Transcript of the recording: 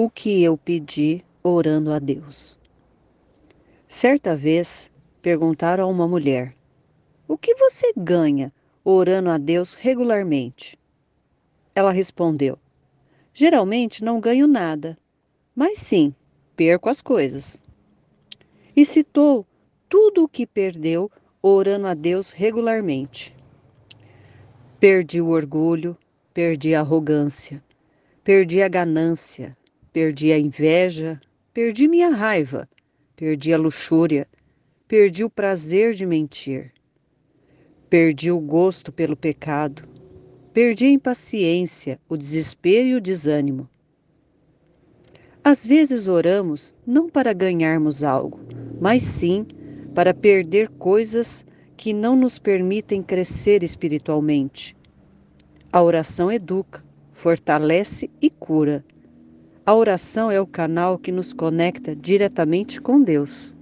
o que eu pedi orando a Deus. Certa vez perguntaram a uma mulher: O que você ganha orando a Deus regularmente? Ela respondeu: Geralmente não ganho nada, mas sim, perco as coisas. E citou tudo o que perdeu orando a Deus regularmente. Perdi o orgulho, perdi a arrogância, perdi a ganância, perdi a inveja, perdi minha raiva, perdi a luxúria, perdi o prazer de mentir, perdi o gosto pelo pecado, perdi a impaciência, o desespero e o desânimo. Às vezes oramos não para ganharmos algo, mas sim para perder coisas que não nos permitem crescer espiritualmente. A oração educa, fortalece e cura. A oração é o canal que nos conecta diretamente com Deus.